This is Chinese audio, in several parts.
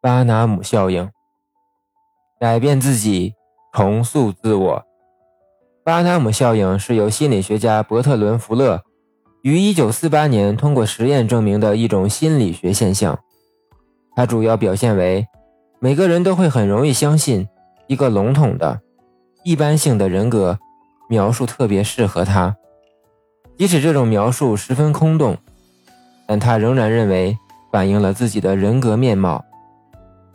巴拿姆效应，改变自己，重塑自我。巴拿姆效应是由心理学家伯特伦·福勒于1948年通过实验证明的一种心理学现象。它主要表现为，每个人都会很容易相信一个笼统的、一般性的人格描述特别适合他，即使这种描述十分空洞，但他仍然认为反映了自己的人格面貌。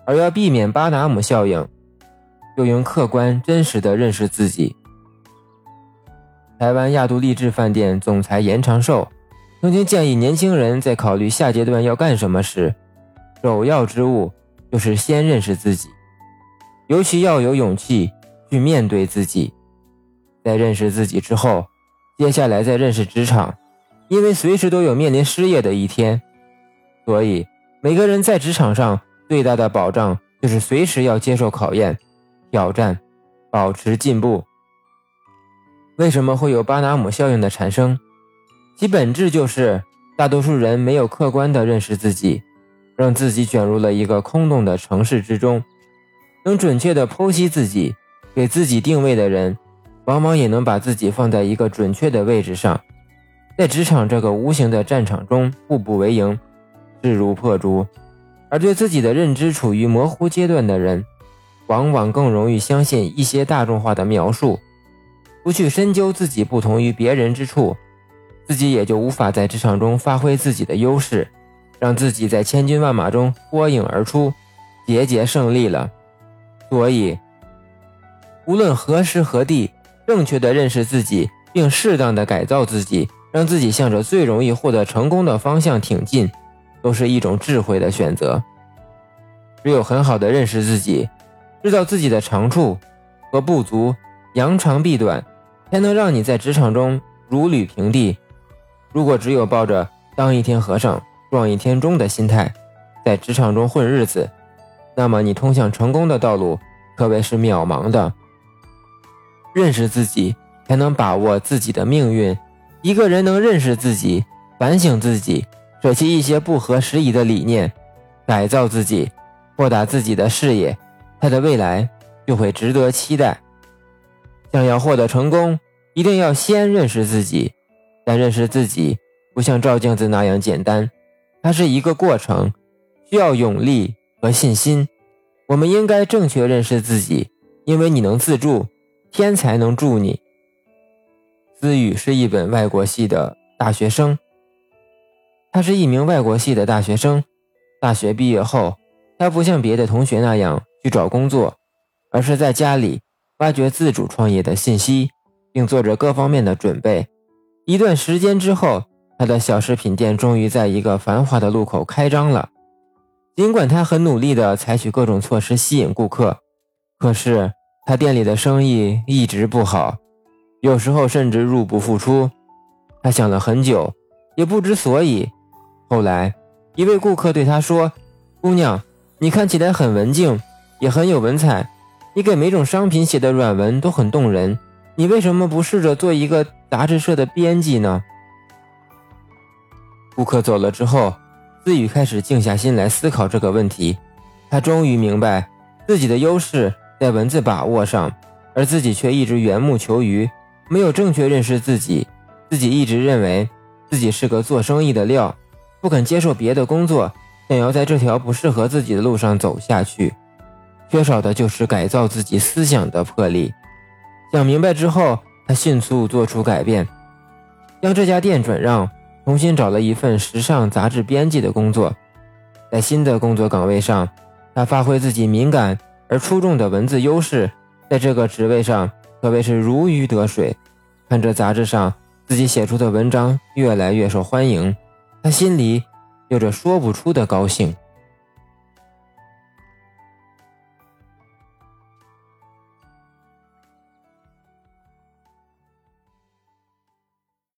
而要避免巴拿姆效应，就应客观真实的认识自己。台湾亚都丽志饭店总裁严长寿曾经建议年轻人在考虑下阶段要干什么时，首要之务就是先认识自己，尤其要有勇气去面对自己。在认识自己之后，接下来再认识职场，因为随时都有面临失业的一天，所以每个人在职场上最大的保障就是随时要接受考验、挑战，保持进步。为什么会有巴拿姆效应的产生？其本质就是大多数人没有客观地认识自己，让自己卷入了一个空洞的城市之中。能准确地剖析自己，给自己定位的人，往往也能把自己放在一个准确的位置上，在职场这个无形的战场中步步为营，势如破竹。而对自己的认知处于模糊阶段的人，往往更容易相信一些大众化的描述。不去深究自己不同于别人之处，自己也就无法在职场中发挥自己的优势，让自己在千军万马中脱颖而出，节节胜利了。所以，无论何时何地，正确的认识自己，并适当的改造自己，让自己向着最容易获得成功的方向挺进，都是一种智慧的选择。只有很好的认识自己，知道自己的长处和不足，扬长避短。才能让你在职场中如履平地。如果只有抱着当一天和尚撞一天钟的心态，在职场中混日子，那么你通向成功的道路可谓是渺茫的。认识自己，才能把握自己的命运。一个人能认识自己，反省自己，舍弃一些不合时宜的理念，改造自己，扩大自己的视野，他的未来就会值得期待。想要获得成功，一定要先认识自己。但认识自己不像照镜子那样简单，它是一个过程，需要勇力和信心。我们应该正确认识自己，因为你能自助，天才能助你。思雨是一本外国系的大学生，他是一名外国系的大学生。大学毕业后，他不像别的同学那样去找工作，而是在家里。挖掘自主创业的信息，并做着各方面的准备。一段时间之后，他的小食品店终于在一个繁华的路口开张了。尽管他很努力地采取各种措施吸引顾客，可是他店里的生意一直不好，有时候甚至入不敷出。他想了很久，也不知所以。后来，一位顾客对他说：“姑娘，你看起来很文静，也很有文采。”你给每种商品写的软文都很动人，你为什么不试着做一个杂志社的编辑呢？顾客走了之后，思雨开始静下心来思考这个问题。他终于明白自己的优势在文字把握上，而自己却一直缘木求鱼，没有正确认识自己。自己一直认为自己是个做生意的料，不肯接受别的工作，想要在这条不适合自己的路上走下去。缺少的就是改造自己思想的魄力。想明白之后，他迅速做出改变，将这家店转让，重新找了一份时尚杂志编辑的工作。在新的工作岗位上，他发挥自己敏感而出众的文字优势，在这个职位上可谓是如鱼得水。看着杂志上自己写出的文章越来越受欢迎，他心里有着说不出的高兴。